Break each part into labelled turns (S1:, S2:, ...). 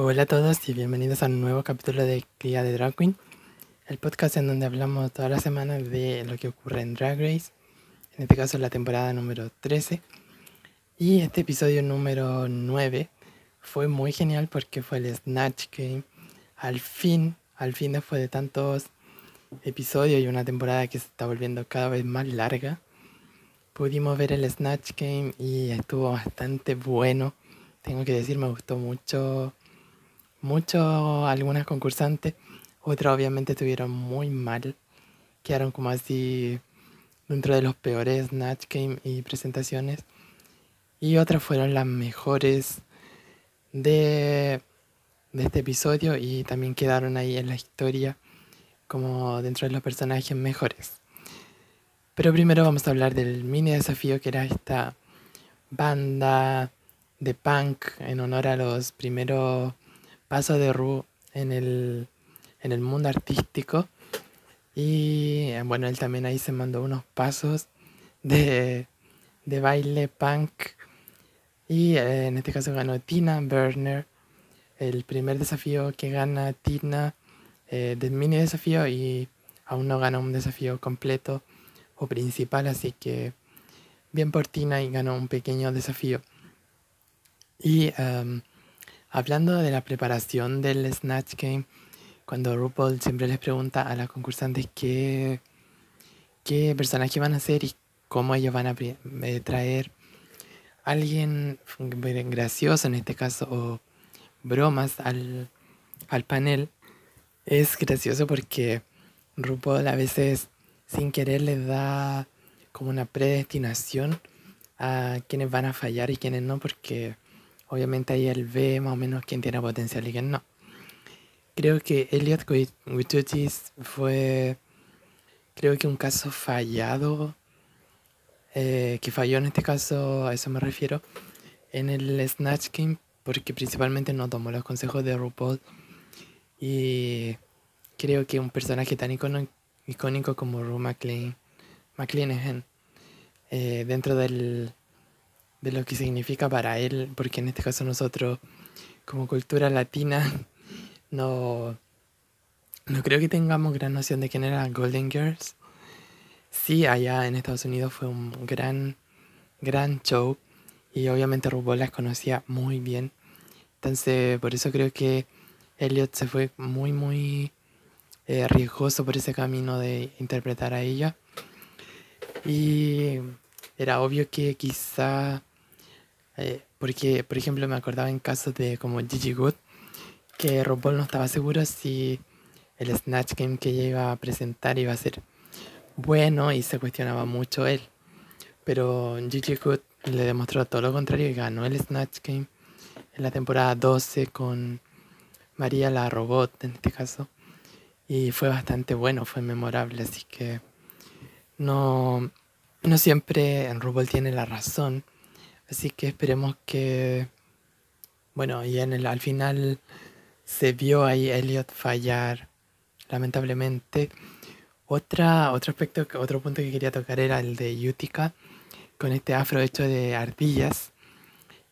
S1: Hola a todos y bienvenidos a un nuevo capítulo de Cría de Drag Queen, el podcast en donde hablamos toda la semana de lo que ocurre en Drag Race, en este caso la temporada número 13. Y este episodio número 9 fue muy genial porque fue el Snatch Game. Al fin, al fin después de tantos episodios y una temporada que se está volviendo cada vez más larga, pudimos ver el Snatch Game y estuvo bastante bueno. Tengo que decir, me gustó mucho, mucho algunas concursantes. Otras obviamente estuvieron muy mal. Quedaron como así dentro de los peores Snatch Game y presentaciones. Y otras fueron las mejores de, de este episodio y también quedaron ahí en la historia como dentro de los personajes mejores. Pero primero vamos a hablar del mini desafío que era esta banda de punk en honor a los primeros pasos de Ru en el, en el mundo artístico. Y bueno, él también ahí se mandó unos pasos de, de baile punk. Y eh, en este caso ganó Tina Burner. El primer desafío que gana Tina eh, del mini desafío y aún no gana un desafío completo o principal, así que bien por Tina y ganó un pequeño desafío. Y em, hablando de la preparación del Snatch Game, cuando RuPaul siempre les pregunta a las concursantes qué, qué personaje van a hacer y cómo ellos van a eh, traer alguien gracioso, en este caso, o bromas al, al panel, es gracioso porque RuPaul a veces sin querer les da como una predestinación a quienes van a fallar y quienes no, porque obviamente ahí él ve más o menos quién tiene potencial y quién no. Creo que Elliot Witutis fue, creo que un caso fallado, eh, que falló en este caso, a eso me refiero, en el Snatch Game, porque principalmente no tomó los consejos de RuPaul. Y creo que un personaje tan icónico como Rue McLean, McLean eh, dentro del, de lo que significa para él, porque en este caso nosotros como cultura latina no, no creo que tengamos gran noción de quién era Golden Girls. Sí, allá en Estados Unidos fue un gran, gran show y obviamente RuPaul las conocía muy bien. Entonces, por eso creo que Elliot se fue muy, muy eh, riesgoso por ese camino de interpretar a ella. Y era obvio que quizá, eh, porque por ejemplo me acordaba en casos de como Gigi Good, que RuPaul no estaba seguro si el Snatch Game que ella iba a presentar iba a ser bueno y se cuestionaba mucho él. Pero Gigi Good le demostró todo lo contrario y ganó el Snatch Game en la temporada 12 con María la Robot en este caso. Y fue bastante bueno, fue memorable, así que no, no siempre en tiene la razón. Así que esperemos que, bueno, y en el, al final se vio ahí Elliot fallar, lamentablemente. Otra, otro aspecto, otro punto que quería tocar era el de Utica, con este afro hecho de ardillas,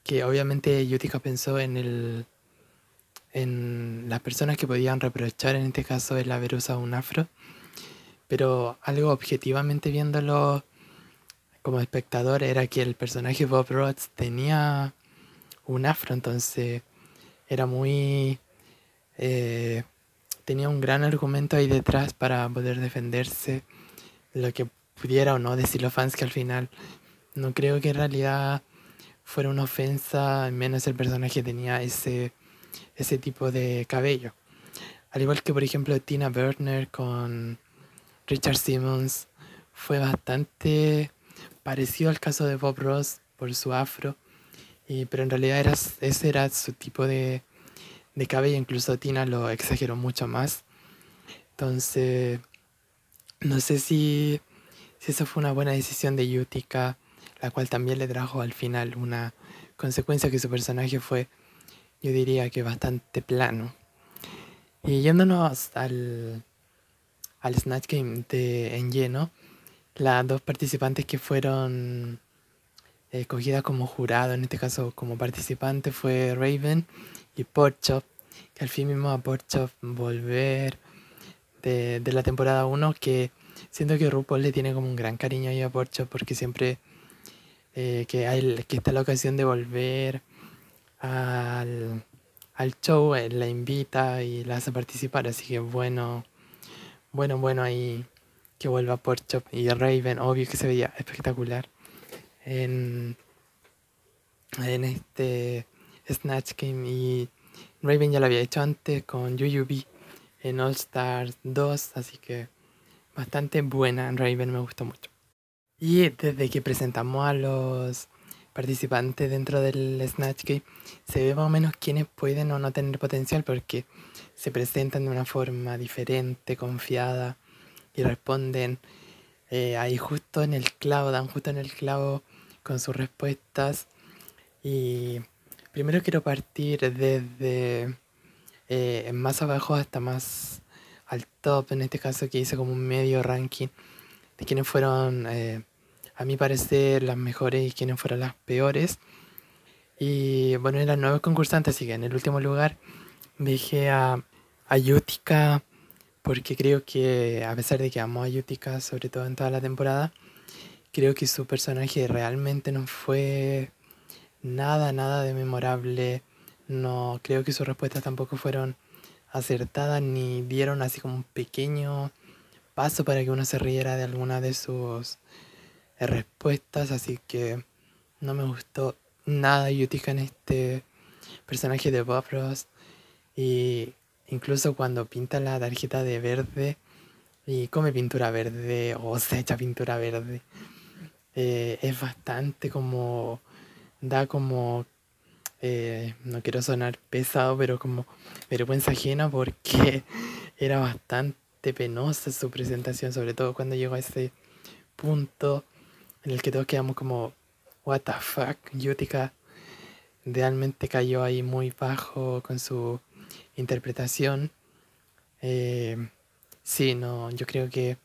S1: que obviamente Utica pensó en el en las personas que podían reprochar en este caso el haber usado un afro, pero algo objetivamente viéndolo como espectador era que el personaje Bob Ross tenía un afro, entonces era muy... Eh, tenía un gran argumento ahí detrás para poder defenderse lo que pudiera o no decir los fans que al final no creo que en realidad fuera una ofensa, menos el personaje tenía ese ese tipo de cabello. Al igual que por ejemplo Tina Burner con Richard Simmons fue bastante parecido al caso de Bob Ross por su afro, y, pero en realidad era, ese era su tipo de, de cabello, incluso Tina lo exageró mucho más. Entonces, no sé si, si eso fue una buena decisión de Yutica, la cual también le trajo al final una consecuencia que su personaje fue yo diría que bastante plano. Y yéndonos al, al Snatch Game de, en lleno, las dos participantes que fueron escogidas como jurado, en este caso como participante, fue Raven y Porchop. que al fin mismo a Porchop volver de, de la temporada 1 que siento que RuPaul le tiene como un gran cariño ahí a Porchop porque siempre eh, que, hay, que está la ocasión de volver al, al show, él la invita y la hace participar, así que bueno, bueno, bueno ahí que vuelva Porchop y Raven, obvio que se veía espectacular en, en este Snatch Game y Raven ya lo había hecho antes con UUB en All Stars 2, así que bastante buena. Raven me gustó mucho. Y desde que presentamos a los participantes dentro del Snatch Game, se ve más o menos quiénes pueden o no tener potencial porque se presentan de una forma diferente, confiada y responden eh, ahí justo en el clavo, dan justo en el clavo con sus respuestas. Y primero quiero partir desde eh, más abajo hasta más al top, en este caso que hice como un medio ranking de quienes fueron, eh, a mi parecer, las mejores y quienes fueron las peores. Y bueno, eran nuevos concursantes, así que en el último lugar dejé a, a porque creo que a pesar de que amo a Yutica, sobre todo en toda la temporada, creo que su personaje realmente no fue nada, nada de memorable. No creo que sus respuestas tampoco fueron acertadas ni dieron así como un pequeño paso para que uno se riera de alguna de sus respuestas. Así que no me gustó nada Yutica en este personaje de Bob Ross. Y incluso cuando pinta la tarjeta de verde y come pintura verde o se echa pintura verde eh, es bastante como, da como, eh, no quiero sonar pesado, pero como vergüenza ajena porque era bastante penosa su presentación, sobre todo cuando llegó a ese punto en el que todos quedamos como, what the fuck, Yutica realmente cayó ahí muy bajo con su interpretación. Eh, sí, no, yo creo que...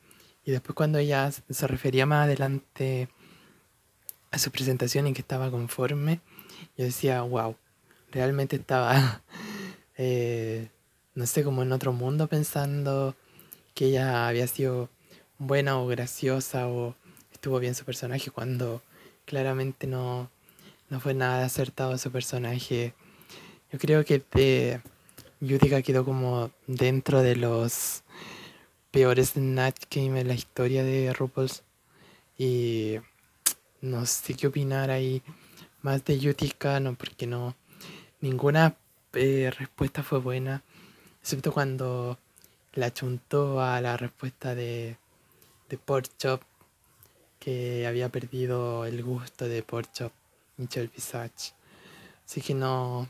S1: Y después cuando ella se refería más adelante a su presentación en que estaba conforme, yo decía, wow, realmente estaba, eh, no sé, como en otro mundo pensando que ella había sido buena o graciosa o estuvo bien su personaje cuando claramente no, no fue nada acertado su personaje. Yo creo que de Yudica quedó como dentro de los peores Snatch Game en la historia de RuPaul's y no sé qué opinar ahí más de Yutica, no, porque no, ninguna eh, respuesta fue buena, excepto cuando la chuntó a la respuesta de, de Porchop, que había perdido el gusto de Porchop, Michelle Visage. Así que no,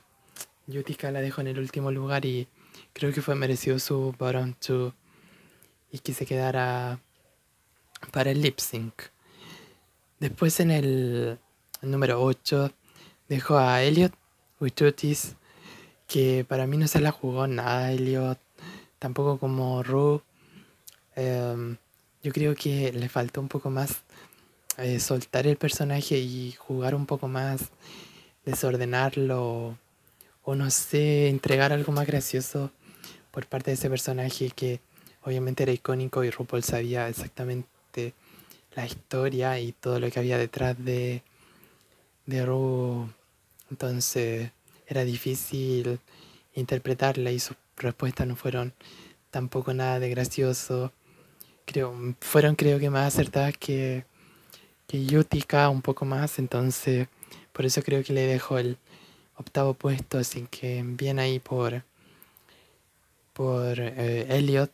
S1: Yutica la dejó en el último lugar y creo que fue merecido su bottom 2 y que se quedara para el lip sync. Después en el, número 8 dejó a Elliot Wichutis, que para mí no se la jugó nada Elliot, tampoco como Ru. Em, yo creo que le faltó un poco más eh, soltar el personaje y jugar un poco más, desordenarlo, o no sé, entregar algo más gracioso por parte de ese personaje que obviamente era icónico y RuPaul sabía exactamente la historia y todo lo que había detrás de, de Ru. Entonces era difícil interpretarla y sus respuestas no fueron tampoco nada de gracioso. Creo, fueron creo que más acertadas que, que Yutica un poco más, entonces por eso creo que le dejo el octavo puesto, así que bien ahí por, por eh, Elliot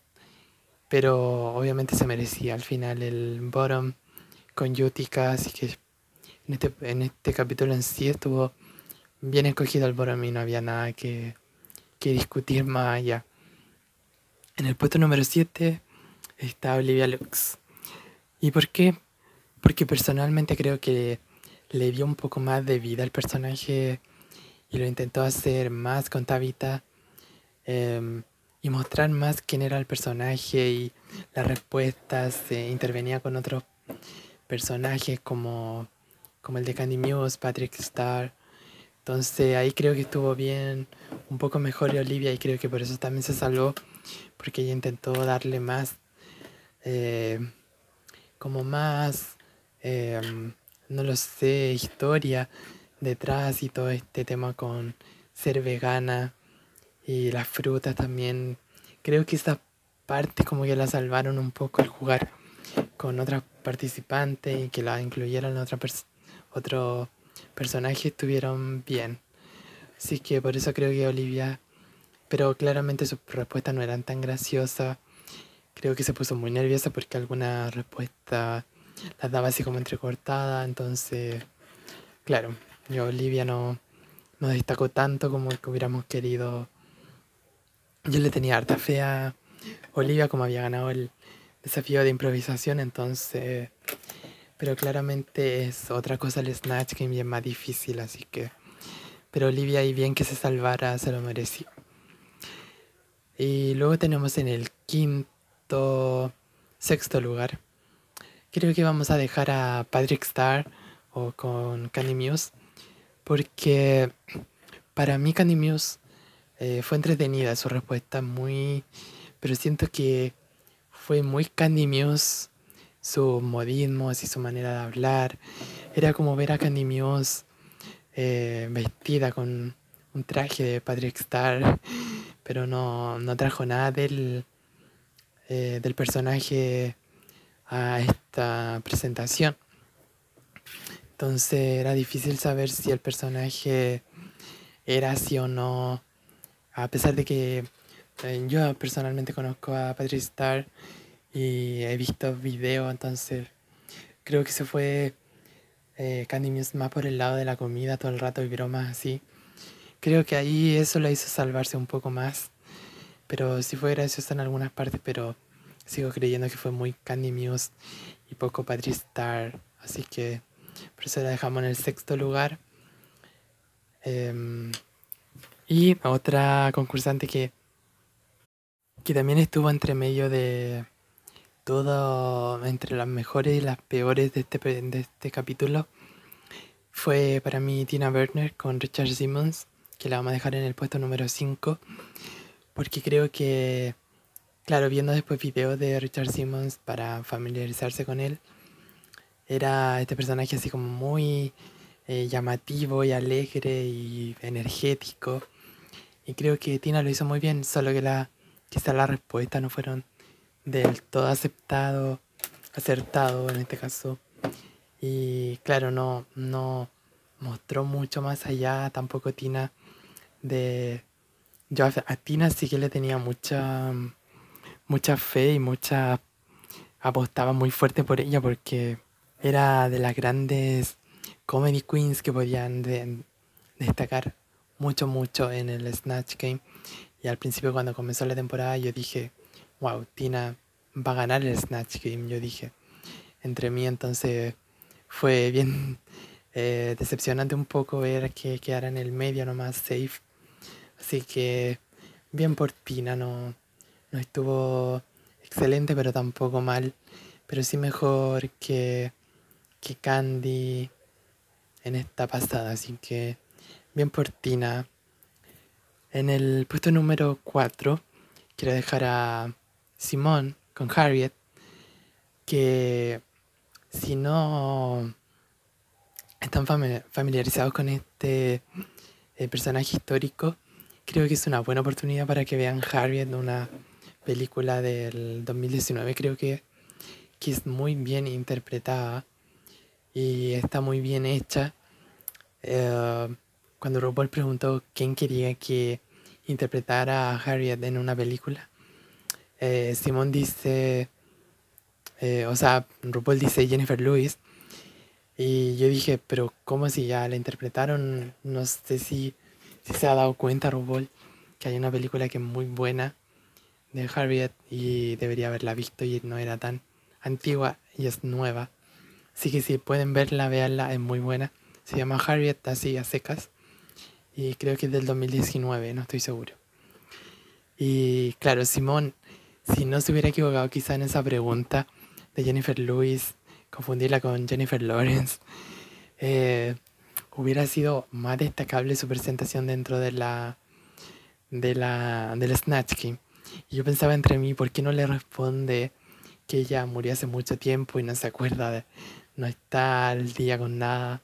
S1: pero obviamente se merecía al final el bottom con Yutica, así que en este, en este capítulo en sí estuvo bien escogido el bottom y no había nada que, que discutir más allá. En el puesto número 7 está Olivia Lux. ¿Y por qué? Porque personalmente creo que le dio un poco más de vida al personaje y lo intentó hacer más con Tabitha. Em, y mostrar más quién era el personaje y las respuestas. intervenía con otros personajes como, como el de Candy Muse, Patrick Star, Entonces ahí creo que estuvo bien, un poco mejor y Olivia y creo que por eso también se salvó, porque ella intentó darle más, eh, como más, em, no lo sé, historia detrás y todo este tema con ser vegana y las frutas también. Creo que esa parte como que la salvaron un poco al jugar con otras participantes y que la incluyeran otra otro personaje estuvieron bien. Así que por eso creo que Olivia, pero claramente sus respuestas no eran tan graciosas. Creo que se puso muy nerviosa porque alguna respuesta las daba así como entrecortada. Entonces, claro, yo Olivia no, no destacó tanto como hubiéramos querido. Yo le tenía harta fe a Olivia como había ganado el desafío de improvisación, entonces... Pero claramente es otra cosa el Snatch Game más difícil, así que... Pero Olivia y bien que se salvara, se lo mereció. Y luego tenemos en el quinto, sexto lugar. Creo que vamos a dejar a Patrick Star o con Candy Muse porque para mí Candy Muse eh, fue entretenida su respuesta, muy, pero siento que fue muy Candy Muse sus modismos y su manera de hablar. Era como ver a Candy Muse eh, vestida con un traje de Patrick Star, pero no, trajo nada del, eh, del personaje a esta presentación. Entonces era difícil saber si el personaje era así o no. A pesar de que eh, yo personalmente conozco a Patrick Star y he visto videos, entonces creo que se fue eh, Candy Muse más por el lado de la comida todo el rato y bromas así. Creo que ahí eso lo hizo salvarse un poco más. Pero sí fue gracioso en algunas partes, pero sigo creyendo que fue muy Candy Muse y poco Patrick Star. Así que por eso la dejamos en el sexto lugar. Em, y otra concursante que, que también estuvo entre medio de todo, entre las mejores y las peores de este, de este capítulo, fue para mí Tina Werner con Richard Simmons, que la vamos a dejar en el puesto número 5, porque creo que, claro, viendo después videos de Richard Simmons para familiarizarse con él, era este personaje así como muy eh, llamativo y alegre y energético. Y creo que Tina lo hizo muy bien, solo que la quizá las respuestas no fueron del todo aceptado, acertado en este caso. Y claro, no, no mostró mucho más allá tampoco Tina de... Yo a Tina sí que le tenía mucha, mucha fe y mucha... apostaba muy fuerte por ella porque era de las grandes comedy queens que podían destacar mucho, mucho en el Snatch Game. Y al principio cuando comenzó la temporada yo dije, wow, Tina va a ganar el Snatch Game, yo dije. Entre mí entonces fue bien eh, decepcionante un poco ver que quedara en el medio nomás safe. Así que bien por Tina, no, no estuvo excelente pero tampoco mal. Pero sí mejor que que Candy en esta pasada, así que bien por Tina. En el puesto número 4 quiero dejar a Simón con Harriet, que si no están familiarizados con este eh, personaje histórico, creo que es una buena oportunidad para que vean Harriet, una película del 2019 creo que, que es muy bien interpretada y está muy bien hecha. Eh, cuando RuPaul preguntó quién quería que interpretara a Harriet en una película, eh, Simón dice, eh, o sea, RuPaul dice Jennifer Lewis. Y yo dije, pero ¿cómo si ya la interpretaron? No sé si, si se ha dado cuenta RuPaul que hay una película que es muy buena de Harriet y debería haberla visto y no era tan antigua y es nueva. Así que si pueden verla, veanla, es muy buena. Se llama Harriet, así a secas. Y creo que es del 2019, no estoy seguro. Y claro, Simón, si no se hubiera equivocado quizá en esa pregunta de Jennifer Lewis, confundirla con Jennifer Lawrence, eh, hubiera sido más destacable su presentación dentro de la de la del Snatch Game. Y yo pensaba entre mí, ¿por qué no le responde que ella murió hace mucho tiempo y no se acuerda de no está al día con nada?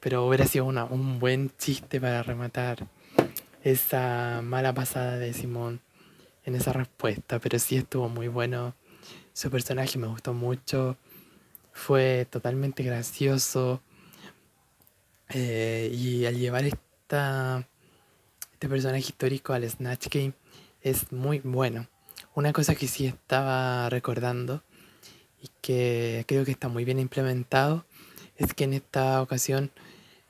S1: Pero hubiera sido una, un buen chiste para rematar esa mala pasada de Simón en esa respuesta. Pero sí estuvo muy bueno. Su personaje me gustó mucho. Fue totalmente gracioso. Eh, y al llevar esta, este personaje histórico al Snatch Game es muy bueno. Una cosa que sí estaba recordando y que creo que está muy bien implementado es que en esta ocasión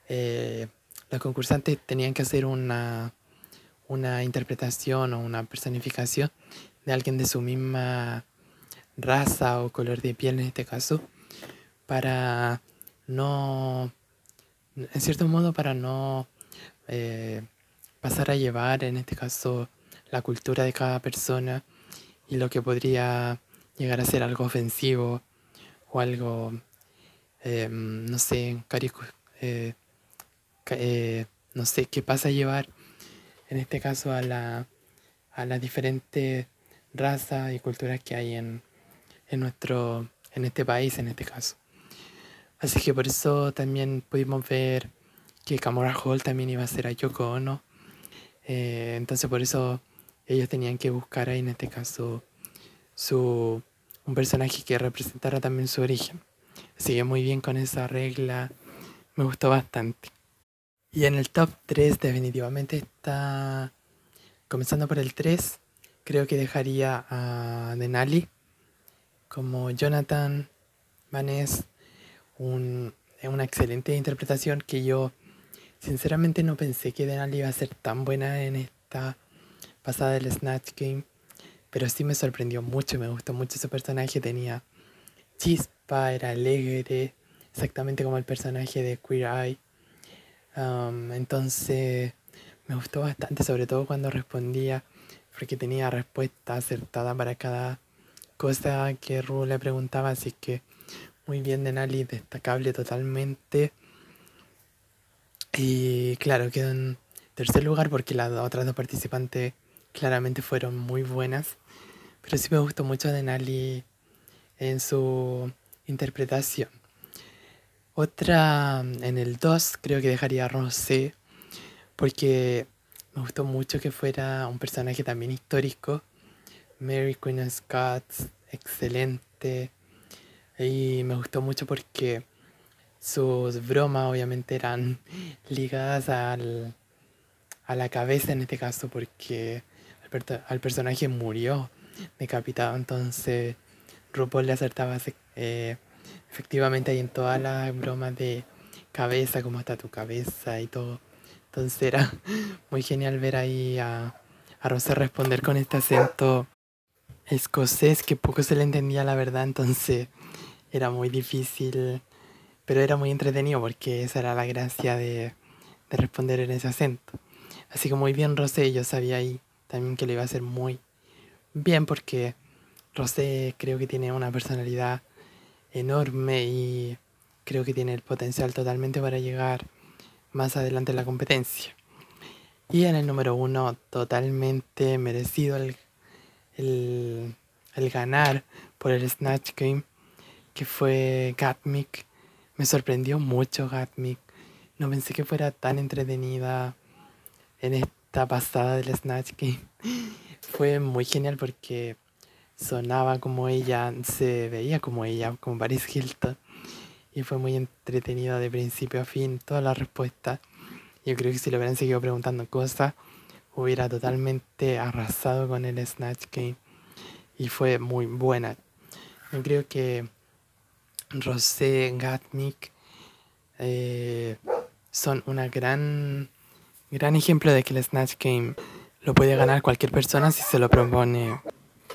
S1: eh, los concursantes tenían que hacer una, una interpretación o una personificación de alguien de su misma raza o color de piel en este caso para no en cierto modo para no eh, pasar a llevar en este caso la cultura de cada persona y lo que podría llegar a ser algo ofensivo o algo, em, no sé, eh, eh, no sé, qué pasa a llevar en este caso a, la, a las diferentes razas y culturas que hay en, en, nuestro, en este país, en este caso. Así que por eso también pudimos ver que Camora Hall también iba a ser a Yoko Ono. Eh, entonces por eso ellos tenían que buscar ahí en este caso su, un personaje que representara también su origen. Así que muy bien con esa regla, me gustó bastante. Y en el top 3 definitivamente está, comenzando por el 3, creo que dejaría a Denali como Jonathan Vaness, un, una excelente interpretación que yo sinceramente no pensé que Denali iba a ser tan buena en esta pasada del Snatch Game, pero sí me sorprendió mucho, me gustó mucho su personaje, tenía chispa, era alegre, exactamente como el personaje de Queer Eye. Um, entonces me gustó bastante, sobre todo cuando respondía, porque tenía respuesta acertada para cada cosa que Ru le preguntaba, así que muy bien de Nali, destacable totalmente. Y claro, quedó en tercer lugar porque las otras dos participantes claramente fueron muy buenas. Pero sí me gustó mucho de Nali en su interpretación. Otra, en el 2, creo que dejaría a Rosé, porque me gustó mucho que fuera un personaje también histórico. Mary Queen of Scots, excelente. Y me gustó mucho porque sus bromas obviamente eran ligadas al, a la cabeza en este caso, porque al, personaje murió decapitado. Entonces, RuPaul le acertaba eh, efectivamente ahí en todas las bromas de cabeza, cómo está tu cabeza y todo. Entonces era muy genial ver ahí a, a Rosé responder con este acento escocés que poco se le entendía la verdad, entonces era muy difícil, pero era muy entretenido porque esa era la gracia de, de responder en ese acento. Así que muy bien Rosé, yo sabía ahí también que lo iba a hacer muy bien porque Rosé creo que tiene una personalidad enorme y creo que tiene el potencial totalmente para llegar más adelante en la competencia. Y en el número uno, totalmente merecido el, el, el ganar por el Snatch Game, que fue Gatmic. Me sorprendió mucho Gatmic. No pensé que fuera tan entretenida en esta pasada del Snatch Game. Fue muy genial porque sonaba como ella, se veía como ella, como Paris Hilton. Y fue muy entretenida de principio a fin, todas las respuestas. Yo creo que si le hubieran seguido preguntando cosas, hubiera totalmente arrasado con el Snatch Game. Y fue muy buena. Yo creo que Rosé, Gatmic eh, son una gran, gran ejemplo de que el Snatch Game lo puede ganar cualquier persona si se lo propone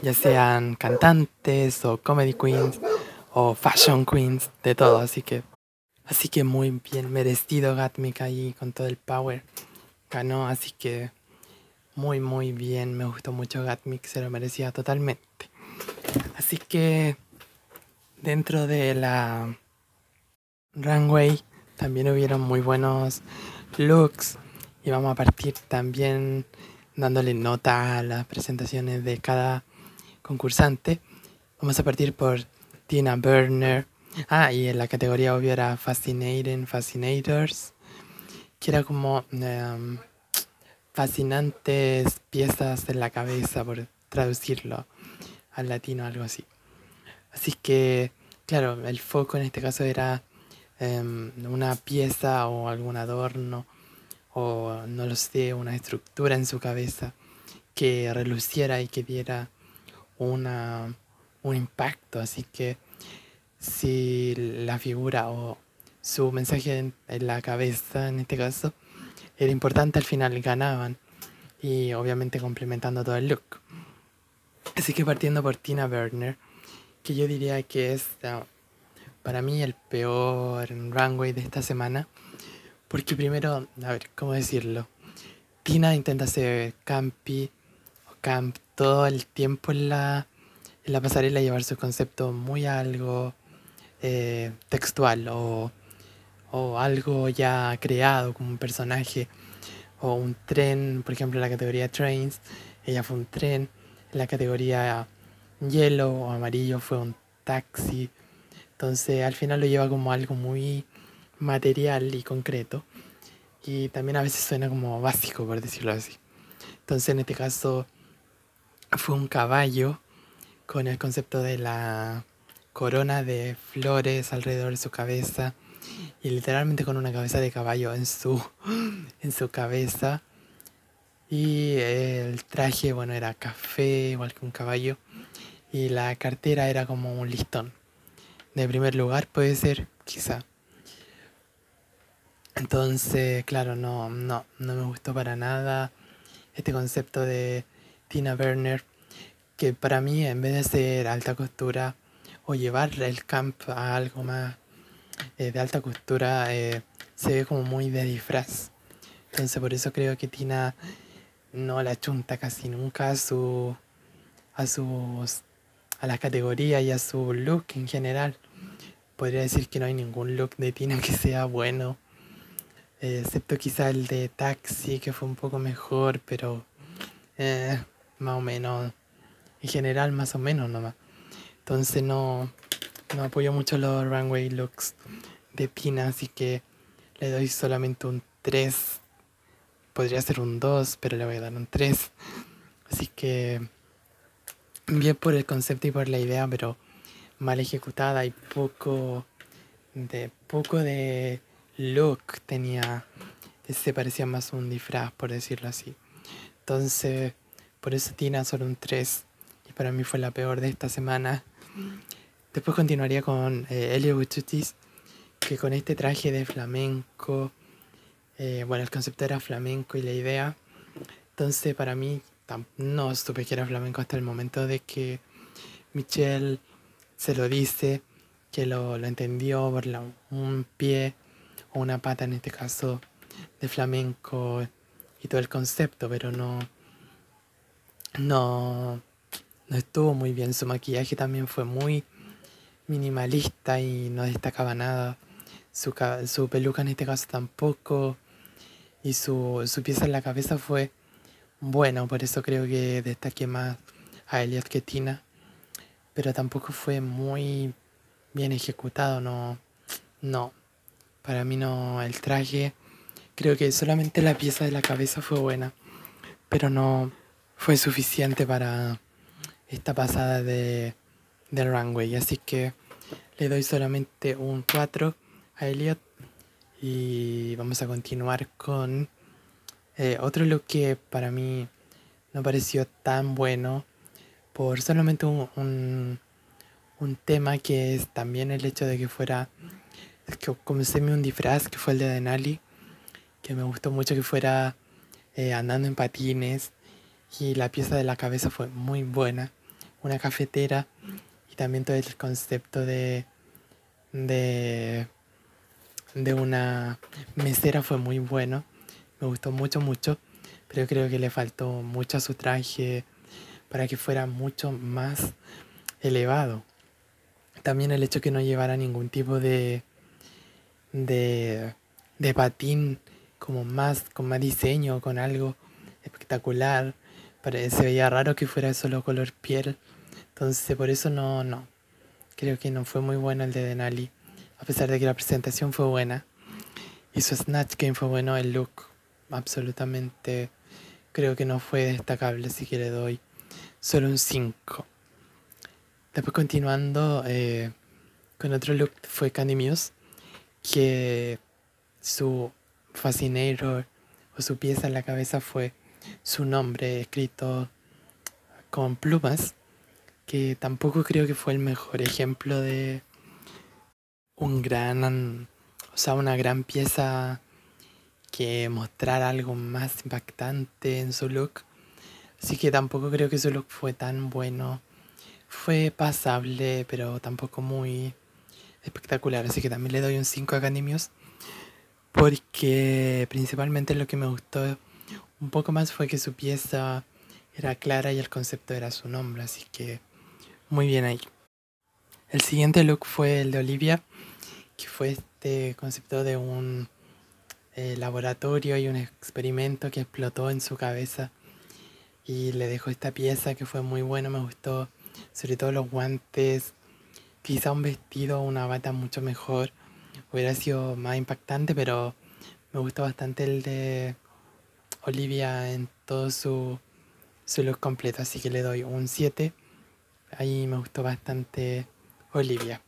S1: ya sean cantantes o comedy queens o fashion queens, de todo, así que así que muy bien merecido Gatmic ahí con todo el power. Ganó, así que muy muy bien, me gustó mucho Gatmic, se lo merecía totalmente. Así que dentro de la runway también hubieron muy buenos looks y vamos a partir también dándole nota a las presentaciones de cada concursante. Vamos a partir por Tina Burner. Ah, y en la categoría obvio era Fascinating Fascinators, que era como em, fascinantes piezas en la cabeza, por traducirlo al latino, algo así. Así que, claro, el foco en este caso era em, una pieza o algún adorno o no lo sé, una estructura en su cabeza que reluciera y que diera una, un impacto. Así que si la figura o su mensaje en, la cabeza, en este caso, era importante, al final ganaban y obviamente complementando todo el look. Así que partiendo por Tina Burner, que yo diría que es ah, para mí el peor runway de esta semana porque primero, a ver, ¿cómo decirlo? Tina intenta ser campi o camp todo el tiempo en la, en la pasarela, llevar su concepto muy a algo eh, textual o, o algo ya creado como un personaje o un tren, por ejemplo, en la categoría Trains, ella fue un tren, en la categoría Yellow o amarillo fue un taxi. Entonces al final lo lleva como algo muy material y concreto. Y también a veces suena como básico, por decirlo así. Entonces en este caso fue un caballo con el concepto de la corona de flores alrededor de su cabeza y literalmente con una cabeza de caballo en su, en su cabeza. Y el traje, bueno, era café, igual que un caballo. Y la cartera era como un listón. De primer lugar puede ser, quizá. Entonces, claro, no, no, no me gustó para nada este concepto de Tina Werner, que para mí en vez de ser alta costura o llevar el camp a algo más eh, de alta costura, eh, se ve como muy de disfraz. Entonces por eso creo que Tina no la chunta casi nunca a su a sus a la categoría y a su look en general. Podría decir que no hay ningún look de Tina que sea bueno eh, excepto quizá el de Taxi, que fue un poco mejor, pero eh, más o menos, en general más o menos nomás. Entonces no, no apoyo mucho los runway looks de Pina, así que le doy solamente un 3. Podría ser un 2, pero le voy a dar un 3. Así que bien por el concepto y por la idea, pero mal ejecutada y poco de poco de look tenía, se parecía más un disfraz, por decirlo así. Entonces, por eso Tina solo un 3 y para mí fue la peor de esta semana. Después continuaría con eh, Elio Buchutis, que con este traje de flamenco, eh, bueno, el concepto era flamenco y la idea. Entonces, para mí, no supe que era flamenco hasta el momento de que Michelle se lo dice, que lo, lo entendió por un pie una pata en este caso de flamenco y todo el concepto, pero no, no, no estuvo muy bien. Su maquillaje también fue muy minimalista y no destacaba nada. Su, su peluca en este caso tampoco. Y su, su pieza en la cabeza fue bueno, por eso creo que destaqué más a Elliot que Tina. Pero tampoco fue muy bien ejecutado, no, no, para mí no, el traje, creo que solamente la pieza de la cabeza fue buena, pero no fue suficiente para esta pasada de, del runway. Así que le doy solamente un 4 a Elliot y vamos a continuar con eh, otro look que para mí no pareció tan bueno por solamente un, un tema que es también el hecho de que fuera que comencé un disfraz que fue el de Denali, que me gustó mucho que fuera eh, andando en patines y la pieza de la cabeza fue muy buena, una cafetera y también todo el concepto de, de, de una mesera fue muy bueno, me gustó mucho, mucho, pero creo que le faltó mucho a su traje para que fuera mucho más elevado. También el hecho que no llevara ningún tipo de, de, de patín como más, con más diseño, con algo espectacular. Se veía raro que fuera solo color piel. Entonces por eso no, no. Creo que no fue muy bueno el de Denali. A pesar de que la presentación fue buena. Y su Snatch Game fue bueno, el look absolutamente creo que no fue destacable, así que le doy solo un 5. Después continuando eh, con otro look fue Candy Muse, que su fascinator o su pieza en la cabeza fue su nombre escrito con plumas, que tampoco creo que fue el mejor ejemplo de un gran, o sea, una gran pieza que mostrar algo más impactante en su look. Así que tampoco creo que su look fue tan bueno. Fue pasable, pero tampoco muy espectacular. Así que también le doy un 5 a Canimius. Porque principalmente lo que me gustó un poco más fue que su pieza era clara y el concepto era su nombre. Así que muy bien ahí. El siguiente look fue el de Olivia, que fue este concepto de un eh, laboratorio y un experimento que explotó en su cabeza y le dejó esta pieza que fue muy bueno, me gustó, sobre todo los guantes, quizá un vestido, una bata mucho mejor, hubiera sido más impactante, pero me gustó bastante el de Olivia en todo su, su look completo, así que le doy un 7. Ahí me gustó bastante Olivia.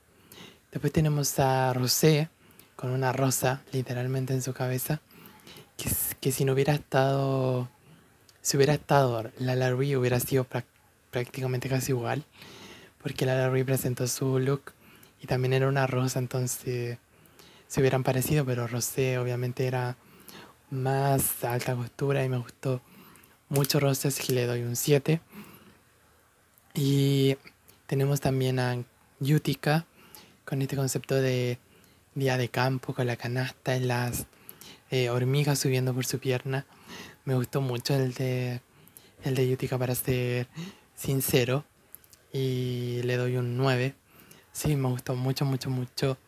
S1: Después tenemos a Rosé, con una rosa literalmente en su cabeza, que, que si no hubiera estado, si hubiera estado la Larry hubiera sido prácticamente casi igual, porque la Larry presentó su look y también era una rosa, entonces se hubieran parecido, pero Rosé obviamente era más alta costura y me gustó mucho Rosé, así que le doy un 7. Y tenemos también a Yutica con este concepto de día de campo con la canasta y las eh, hormigas subiendo por su pierna. Me gustó mucho el de el de para ser sincero y le doy un 9. Sí, me gustó mucho, mucho, mucho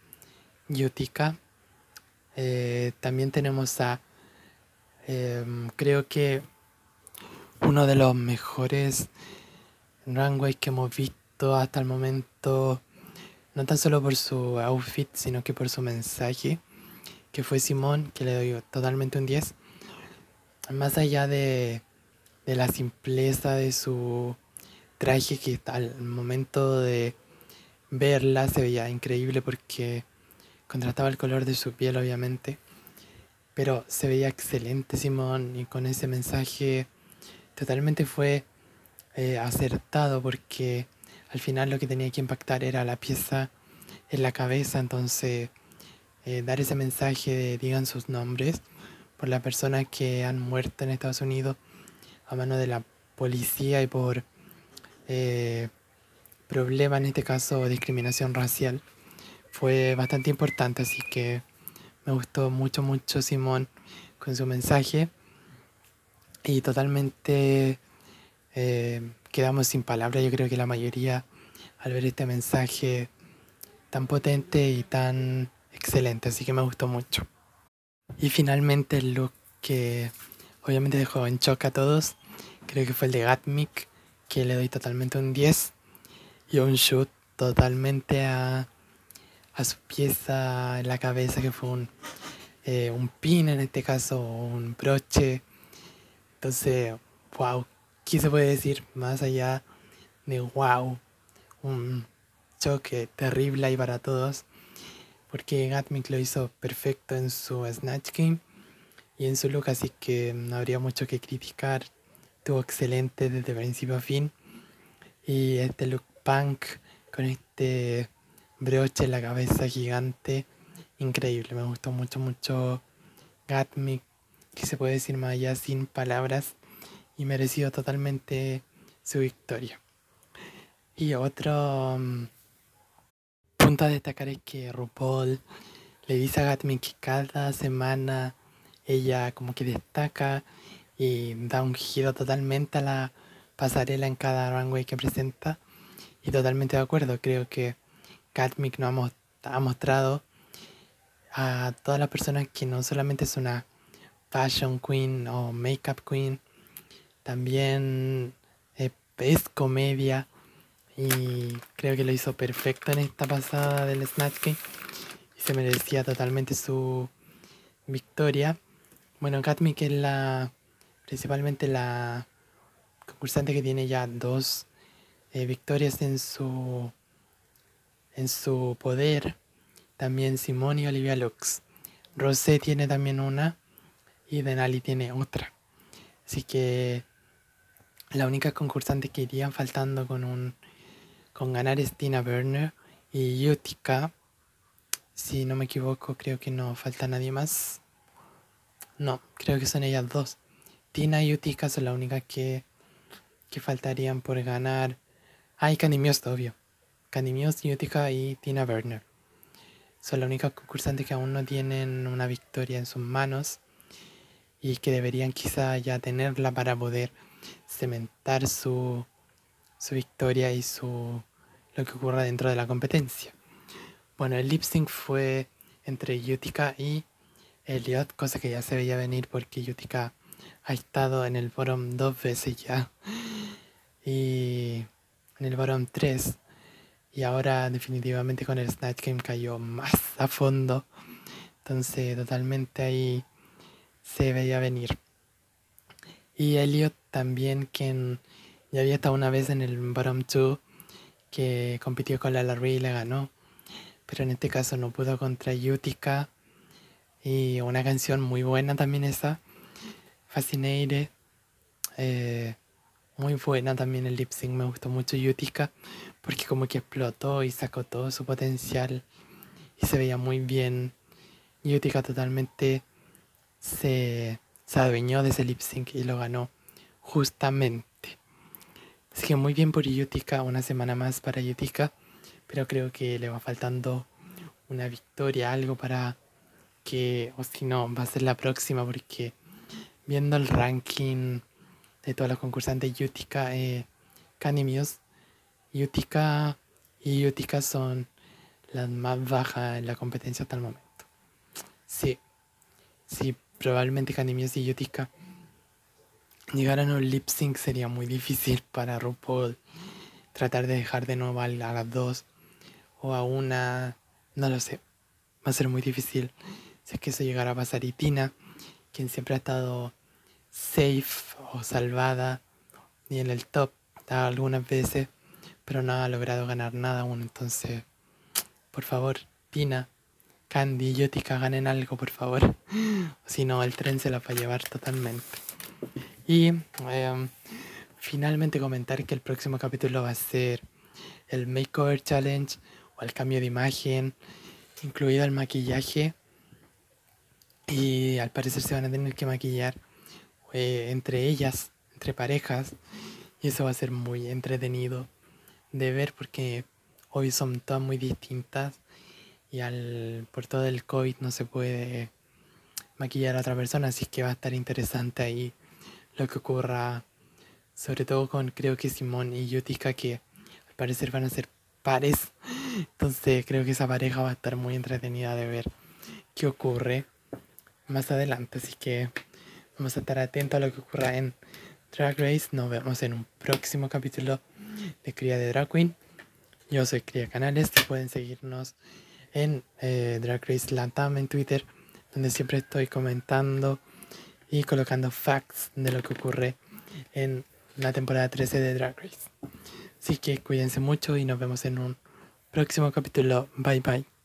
S1: Yutica. Eh, también tenemos a, em, creo que uno de los mejores runways que hemos visto hasta el momento no tan solo por su outfit, sino que por su mensaje, que fue Simón, que le doy totalmente un 10. Más allá de, de la simpleza de su traje, que al momento de verla se veía increíble porque contrastaba el color de su piel, obviamente. Pero se veía excelente Simón y con ese mensaje totalmente fue eh, acertado porque al final lo que tenía que impactar era la pieza en la cabeza, entonces eh, dar ese mensaje de digan sus nombres por las personas que han muerto en Estados Unidos a mano de la policía y por eh, problemas, en este caso discriminación racial, fue bastante importante, así que me gustó mucho, mucho Simón con su mensaje y totalmente eh, quedamos sin palabras. Yo creo que la mayoría al ver este mensaje tan potente y tan excelente, así que me gustó mucho. Y finalmente el look que obviamente dejó en shock a todos, creo que fue el de Gatmic, que le doy totalmente un 10 y un shoot totalmente a, a su pieza en la cabeza, que fue un, eh, un pin en este caso, un broche. Entonces, wow, ¿qué se puede decir más allá de wow? Un choque terrible ahí para todos. Porque Gatmic lo hizo perfecto en su Snatch Game y en su look, así que no habría mucho que criticar. Estuvo excelente desde principio a fin. Y este look punk con este broche en la cabeza gigante, increíble. Me gustó mucho, mucho Gatmic, que se puede decir más allá sin palabras, y merecido totalmente su victoria. Y otro mm, punto a destacar es que RuPaul le dice a Gatmin que cada semana ella como que destaca y da un giro totalmente a la pasarela en cada runway que presenta. Y totalmente de acuerdo, creo que Gatmic nos ha, mostrado a todas las personas que no solamente es una fashion queen o makeup queen, también es comedia y creo que lo hizo perfecto en esta pasada del Snatch Game y se merecía totalmente su victoria. Bueno, Katmi que es la principalmente la concursante que tiene ya dos eh, victorias en su en su poder. También Simone y Olivia Lux. Rosé tiene también una y Denali tiene otra. Así que la única concursante que irían faltando con un con ganar es Tina Burner y Utica. Si no me equivoco, creo que no falta nadie más. No, creo que son ellas dos. Tina y Utica son las únicas que, que faltarían por ganar. Ah, y Candy obvio. Candy Utica y Tina Burner. Son las únicas concursantes que aún no tienen una victoria en sus manos y que deberían quizá ya tenerla para poder cementar su, su victoria y su lo que ocurra dentro de la competencia. Bueno, el lip sync fue entre Utica y Elliot, cosa que ya se veía venir porque Utica ha estado en el bottom dos veces ya. Y en el bottom tres. Y ahora definitivamente con el Snatch Game cayó más a fondo. Entonces totalmente ahí se veía venir. Y Elliot también, quien ya había estado una vez en el bottom 2, que compitió con la Larry y le ganó. Pero en este caso no pudo contra Utica. Y una canción muy buena también esa. Fascinated. Eh, muy buena también el lip sync. Me gustó mucho Utica. Porque como que explotó y sacó todo su potencial. Y se veía muy bien. Utica totalmente se, se adueñó de ese lip sync y lo ganó justamente. Así que muy bien por Yutica, una semana más para Yutica, pero creo que le va faltando una victoria, algo para que, o si no, va a ser la próxima, porque viendo el ranking de todos los concursantes Yutica, eh, Canimios, Yutica y Yutica son las más bajas en la competencia hasta el momento. Sí, sí, probablemente Canimios y Yutica llegar a un lip sync sería muy difícil para RuPaul. Tratar de dejar de nuevo a las dos o a una, no lo sé. Va a ser muy difícil si es que eso llegara a pasar. Y Tina, quien siempre ha estado safe o salvada y en el top algunas veces, pero no ha logrado ganar nada aún. Entonces, por favor, Tina, Candy y Yotika ganen algo, por favor. si no, el tren se la va a llevar totalmente. Y em, finalmente comentar que el próximo capítulo va a ser el Makeover Challenge o el cambio de imagen, incluido el maquillaje. Y al parecer se van a tener que maquillar eh, entre ellas, entre parejas. Y eso va a ser muy entretenido de ver porque hoy son todas muy distintas y al, por todo el COVID no se puede maquillar a otra persona, así que va a estar interesante ahí lo que ocurra, sobre todo con creo que Simón y Yutika, que al parecer van a ser pares. Entonces creo que esa pareja va a estar muy entretenida de ver qué ocurre más adelante. Así que vamos a estar atentos a lo que ocurra en Drag Race. Nos vemos en un próximo capítulo de Cría de Drag Queen. Yo soy Cría Canales pueden seguirnos en eh, Drag Race Latam en Twitter, donde siempre estoy comentando y colocando facts de lo que ocurre en la temporada 13 de Drag Race. Así que cuídense mucho y nos vemos en un próximo capítulo. Bye bye.